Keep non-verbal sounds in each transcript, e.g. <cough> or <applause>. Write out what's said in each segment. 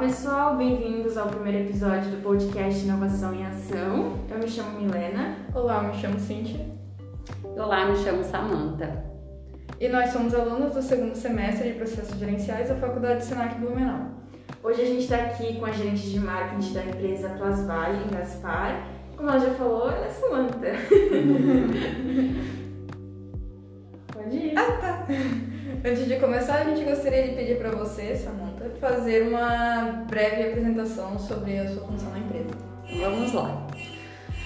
pessoal, bem-vindos ao primeiro episódio do podcast Inovação em Ação. Eu me chamo Milena. Olá, eu me chamo Cíntia. Olá, me chamo Samanta. E nós somos alunos do segundo semestre de Processos Gerenciais da Faculdade Senac Blumenau. Hoje a gente está aqui com a gerente de marketing da empresa Plasvale, em Gaspar. Como ela já falou, ela é Samanta. <laughs> Pode ir. Ah, tá. Antes de começar, a gente gostaria de pedir para você, Samanta, fazer uma breve apresentação sobre a sua função na empresa. Vamos lá.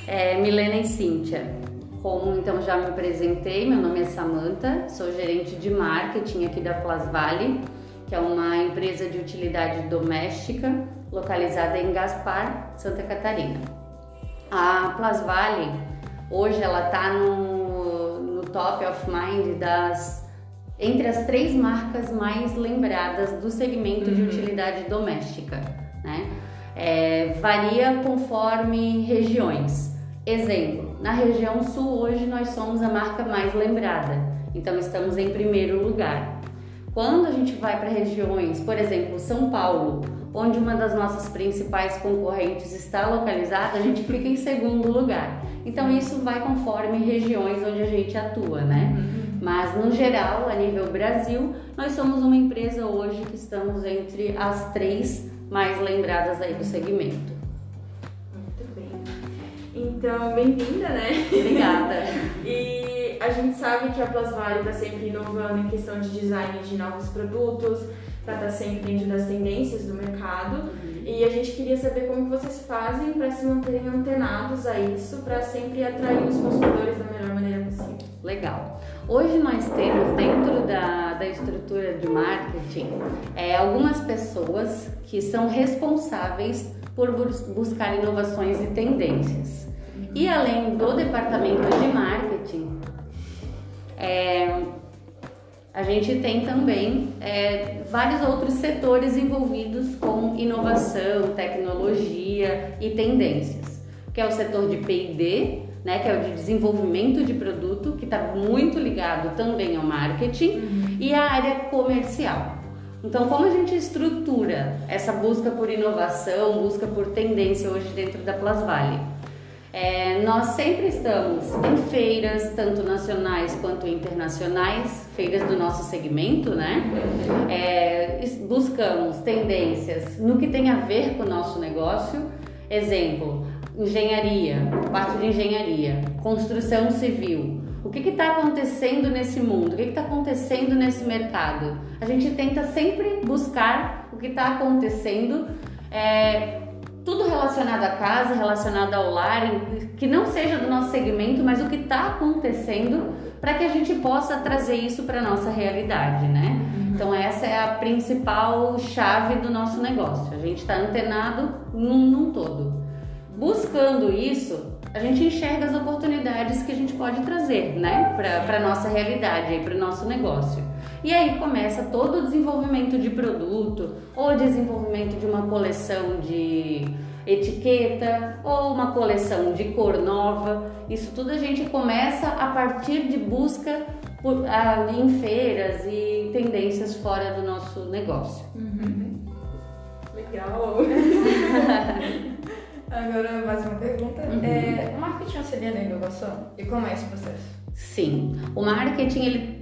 É, Milena e Cíntia. Como então já me apresentei, meu nome é Samanta, sou gerente de marketing aqui da Plasvale, que é uma empresa de utilidade doméstica localizada em Gaspar, Santa Catarina. A Plasvale hoje ela está no, no top of mind das entre as três marcas mais lembradas do segmento uhum. de utilidade doméstica, né? É, varia conforme regiões. Exemplo, na região sul hoje nós somos a marca mais lembrada, então estamos em primeiro lugar. Quando a gente vai para regiões, por exemplo, São Paulo, onde uma das nossas principais concorrentes está localizada, a gente fica em segundo lugar. Então isso vai conforme regiões onde a gente atua, né? Uhum. Mas no geral, a nível Brasil, nós somos uma empresa hoje que estamos entre as três mais lembradas aí do segmento. Muito bem. Então, bem-vinda, né? Obrigada. <laughs> e a gente sabe que a Plasvale está sempre inovando em questão de design de novos produtos, para estar tá sempre dentro das tendências do mercado. Uhum. E a gente queria saber como vocês fazem para se manterem antenados a isso, para sempre atrair os consumidores da melhor maneira possível. Legal. Hoje nós temos dentro da, da estrutura de marketing é, algumas pessoas que são responsáveis por bus buscar inovações e tendências. E além do departamento de marketing, é, a gente tem também é, vários outros setores envolvidos com inovação, tecnologia e tendências, que é o setor de P&D, né, que é o de desenvolvimento de produto, que está muito ligado também ao marketing, uhum. e a área comercial. Então, como a gente estrutura essa busca por inovação, busca por tendência hoje dentro da Plasvale? É, nós sempre estamos em feiras, tanto nacionais quanto internacionais, feiras do nosso segmento, né? É, buscamos tendências no que tem a ver com o nosso negócio. Exemplo, engenharia, parte de engenharia, construção civil. O que está acontecendo nesse mundo? O que está acontecendo nesse mercado? A gente tenta sempre buscar o que está acontecendo, é, tudo relacionado à casa, relacionado ao lar, que não seja do nosso segmento, mas o que está acontecendo para que a gente possa trazer isso para nossa realidade, né? Então essa é a principal chave do nosso negócio. A gente está antenado num, num todo. Buscando isso, a gente enxerga as oportunidades que a gente pode trazer, né, para a nossa realidade, para o nosso negócio. E aí começa todo o desenvolvimento de produto, ou desenvolvimento de uma coleção de etiqueta, ou uma coleção de cor nova. Isso tudo a gente começa a partir de busca por, a, em feiras e tendências fora do nosso negócio. Uhum. Legal! <laughs> Agora, mais uma pergunta. Uhum. É, o marketing auxilia na inovação? E como é esse processo? Sim, o marketing ele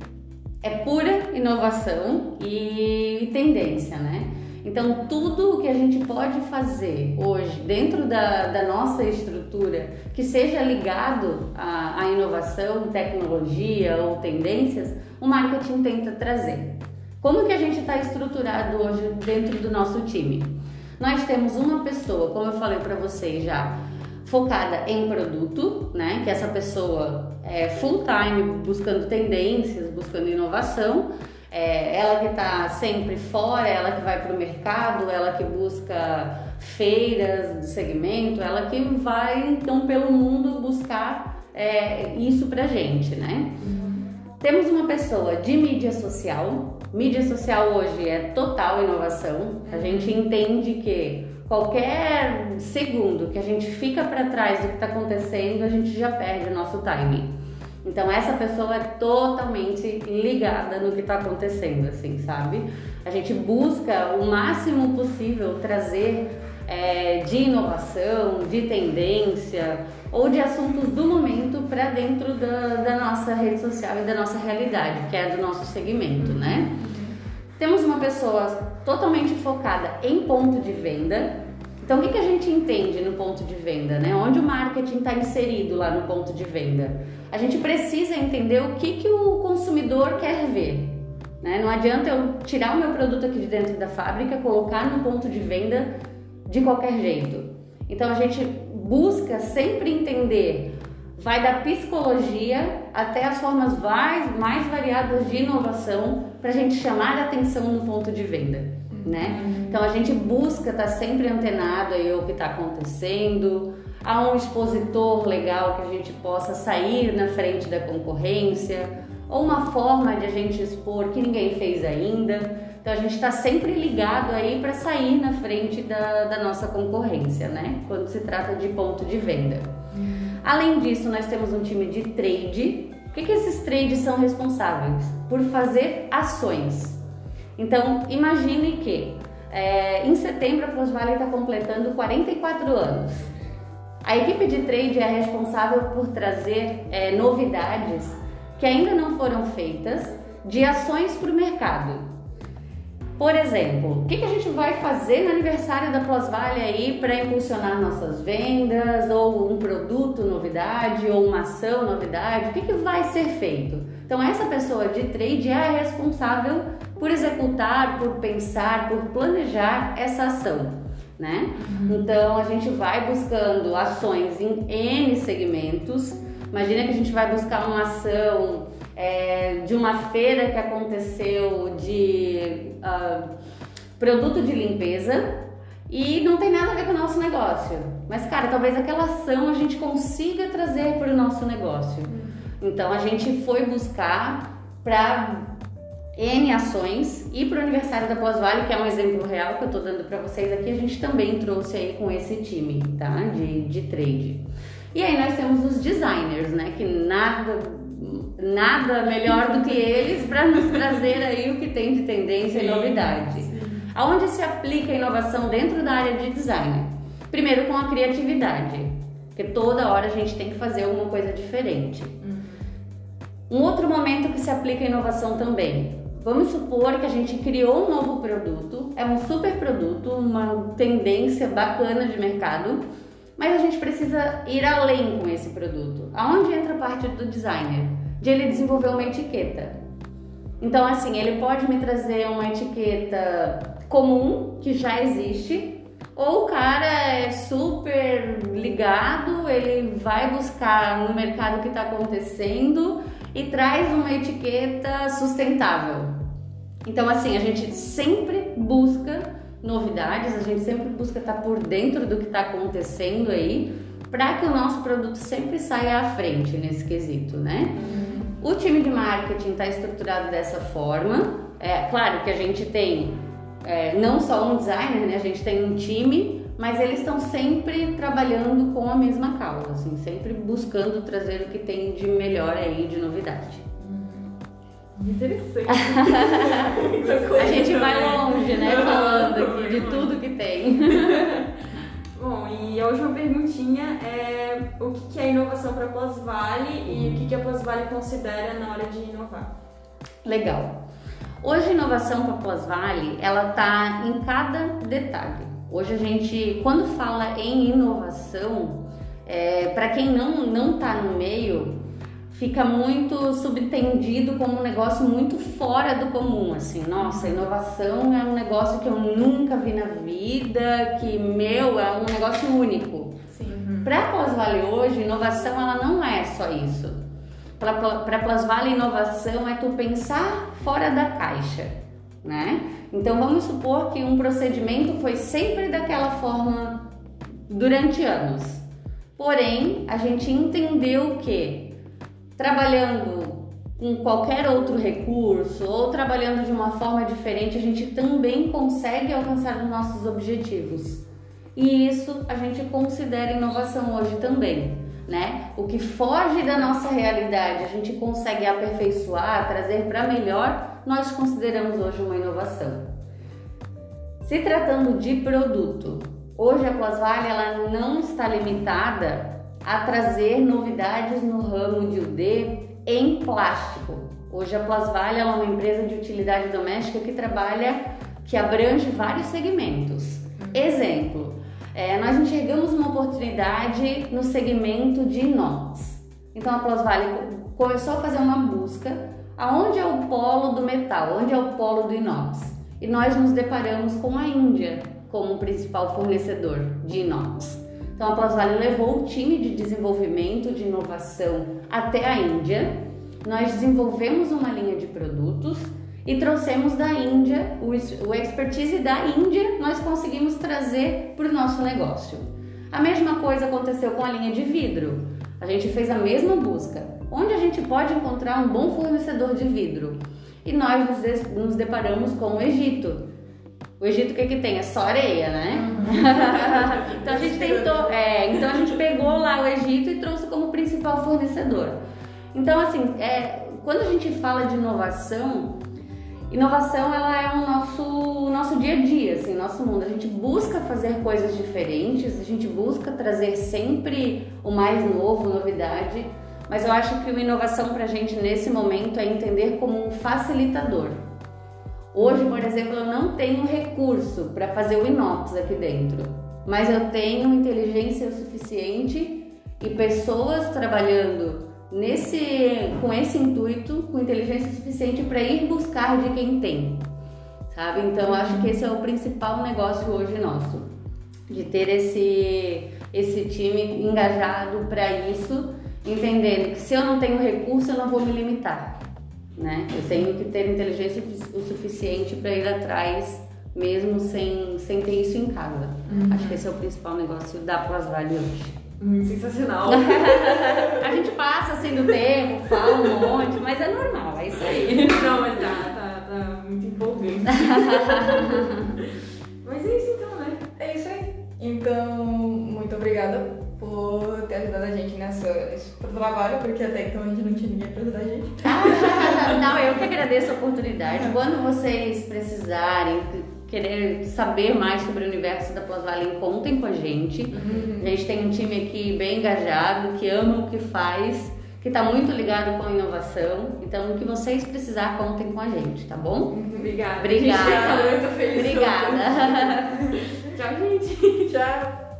é pura inovação e tendência, né? Então, tudo o que a gente pode fazer hoje dentro da, da nossa estrutura que seja ligado à, à inovação, tecnologia ou tendências, o marketing tenta trazer. Como que a gente está estruturado hoje dentro do nosso time? Nós temos uma pessoa, como eu falei para vocês já, focada em produto, né? Que essa pessoa é full time buscando tendências, buscando inovação. É ela que está sempre fora, ela que vai para o mercado, ela que busca feiras do segmento, ela que vai então pelo mundo buscar é, isso pra gente, né? Uhum. Temos uma pessoa de mídia social, Mídia social hoje é total inovação. A gente entende que qualquer segundo que a gente fica para trás do que está acontecendo, a gente já perde o nosso timing. Então essa pessoa é totalmente ligada no que está acontecendo, assim, sabe? A gente busca o máximo possível trazer é, de inovação, de tendência ou de assuntos do momento para dentro da, da, nossa rede social e da nossa realidade, que é do nosso segmento, né? Temos uma pessoa totalmente focada em ponto de venda. Então, o que, que a gente entende no ponto de venda, né? Onde o marketing está inserido lá no ponto de venda? A gente precisa entender o que, que o consumidor quer ver. Né? Não adianta eu tirar o meu produto aqui de dentro da fábrica, colocar no ponto de venda de qualquer jeito. Então a gente busca sempre entender, vai da psicologia até as formas mais, mais variadas de inovação para a gente chamar a atenção no ponto de venda. Né? Então a gente busca estar tá sempre antenado aí o que está acontecendo, há um expositor legal que a gente possa sair na frente da concorrência, ou uma forma de a gente expor que ninguém fez ainda. Então a gente está sempre ligado aí para sair na frente da, da, nossa concorrência, né? Quando se trata de ponto de venda. Além disso, nós temos um time de trade. O que, que esses trades são responsáveis? Por fazer ações. Então imagine que é, em setembro a PlusVale está completando 44 anos. A equipe de trade é responsável por trazer é, novidades que ainda não foram feitas de ações para o mercado. Por exemplo, o que, que a gente vai fazer no aniversário da Plusvale aí para impulsionar nossas vendas, ou um produto novidade, ou uma ação novidade? O que, que vai ser feito? Então, essa pessoa de trade é a responsável por executar, por pensar, por planejar essa ação. Né? Uhum. Então, a gente vai buscando ações em N segmentos. Imagina que a gente vai buscar uma ação é, de uma feira que aconteceu de uh, produto de limpeza e não tem nada a ver com o nosso negócio. Mas, cara, talvez aquela ação a gente consiga trazer para o nosso negócio. Então, a gente foi buscar para N ações e para o aniversário da Pós-Vale, que é um exemplo real que eu estou dando para vocês aqui, a gente também trouxe aí com esse time, tá? De, de trade. E aí nós temos os designers, né? Que nada nada melhor do que eles para nos trazer aí o que tem de tendência sim, e novidade. Sim. Aonde se aplica a inovação dentro da área de design? Primeiro com a criatividade, porque toda hora a gente tem que fazer alguma coisa diferente. Uhum. Um outro momento que se aplica a inovação também. Vamos supor que a gente criou um novo produto, é um super produto, uma tendência bacana de mercado, mas a gente precisa ir além com esse produto. Aonde entra a parte do designer? De ele desenvolver uma etiqueta. Então, assim, ele pode me trazer uma etiqueta comum que já existe, ou o cara é super ligado, ele vai buscar no mercado que está acontecendo e traz uma etiqueta sustentável. Então, assim, a gente sempre busca novidades, a gente sempre busca estar tá por dentro do que está acontecendo aí, para que o nosso produto sempre saia à frente nesse quesito, né? Uhum. O time de marketing está estruturado dessa forma. É claro que a gente tem é, não só um designer, né? A gente tem um time, mas eles estão sempre trabalhando com a mesma causa, assim, sempre buscando trazer o que tem de melhor aí, de novidade. Interessante. <laughs> a gente vai longe, né? Falando aqui de tudo que tem. <laughs> E a última perguntinha é o que é inovação para a Pós-Vale e o que a Pós-Vale considera na hora de inovar? Legal. Hoje a inovação para a Pós-Vale, ela está em cada detalhe. Hoje a gente, quando fala em inovação, é, para quem não não está no meio, fica muito subtendido como um negócio muito fora do comum, assim, nossa, inovação é um negócio que eu nunca vi na vida, que meu é um negócio único. Para Pós-Vale hoje, inovação ela não é só isso. Para Pós-Vale, inovação é tu pensar fora da caixa, né? Então vamos supor que um procedimento foi sempre daquela forma durante anos. Porém, a gente entendeu que trabalhando com qualquer outro recurso ou trabalhando de uma forma diferente, a gente também consegue alcançar os nossos objetivos. E isso a gente considera inovação hoje também. né? O que foge da nossa realidade, a gente consegue aperfeiçoar, trazer para melhor, nós consideramos hoje uma inovação. Se tratando de produto, hoje a Plasvale ela não está limitada a trazer novidades no ramo de UD em plástico. Hoje a Plasvale é uma empresa de utilidade doméstica que trabalha, que abrange vários segmentos. Exemplo, é, nós enxergamos uma oportunidade no segmento de inox. Então a Plasvale começou a fazer uma busca aonde é o polo do metal, onde é o polo do inox. E nós nos deparamos com a Índia como principal fornecedor de inox. Então a Plasvale levou o time de desenvolvimento de inovação até a Índia. Nós desenvolvemos uma linha de produtos e trouxemos da Índia, o, expertise da Índia, nós conseguimos trazer para o nosso negócio. A mesma coisa aconteceu com a linha de vidro. A gente fez a mesma busca. Onde a gente pode encontrar um bom fornecedor de vidro? E nós nos deparamos com o Egito. O Egito o que, que tem? É só areia, né? Uhum. <laughs> então a gente tentou, é, então a gente pegou lá o Egito e trouxe como principal fornecedor. Então assim, é, quando a gente fala de inovação, Inovação ela é o nosso, nosso dia a dia, assim, nosso mundo. A gente busca fazer coisas diferentes, a gente busca trazer sempre o mais novo, novidade, mas eu acho que uma inovação para a gente nesse momento é entender como um facilitador. Hoje, por exemplo, eu não tenho recurso para fazer o inox aqui dentro, mas eu tenho inteligência suficiente e pessoas trabalhando nesse, com esse intuito, com inteligência suficiente para ir buscar de quem tem, sabe? Então acho que esse é o principal negócio hoje nosso, de ter esse esse time engajado para isso, entendendo que se eu não tenho recurso eu não vou me limitar, né? Eu tenho que ter inteligência o suficiente para ir atrás mesmo sem, sem ter isso em casa. Uhum. Acho que esse é o principal negócio da Plasvale hoje. Muito sensacional. <laughs> a gente passa assim do tempo, fala um monte, mas é normal, é isso aí. <laughs> Não, mas tá, tá, tá muito empolgante. <laughs> mas é isso então, né? É isso aí. Então, muito obrigada por ter ajudado a gente nessa, nesse trabalho, porque até então a gente não tinha ninguém pra ajudar a gente. não, eu que agradeço a oportunidade. Quando vocês precisarem, querer saber mais sobre o universo da Pós-Vale, contem com a gente. Uhum. A gente tem um time aqui bem engajado, que ama o que faz, que está muito ligado com a inovação. Então, o que vocês precisar, contem com a gente, tá bom? Uhum. Obrigada. Obrigada. A gente tá muito feliz. Obrigada. <laughs> Tchau, gente. Tchau.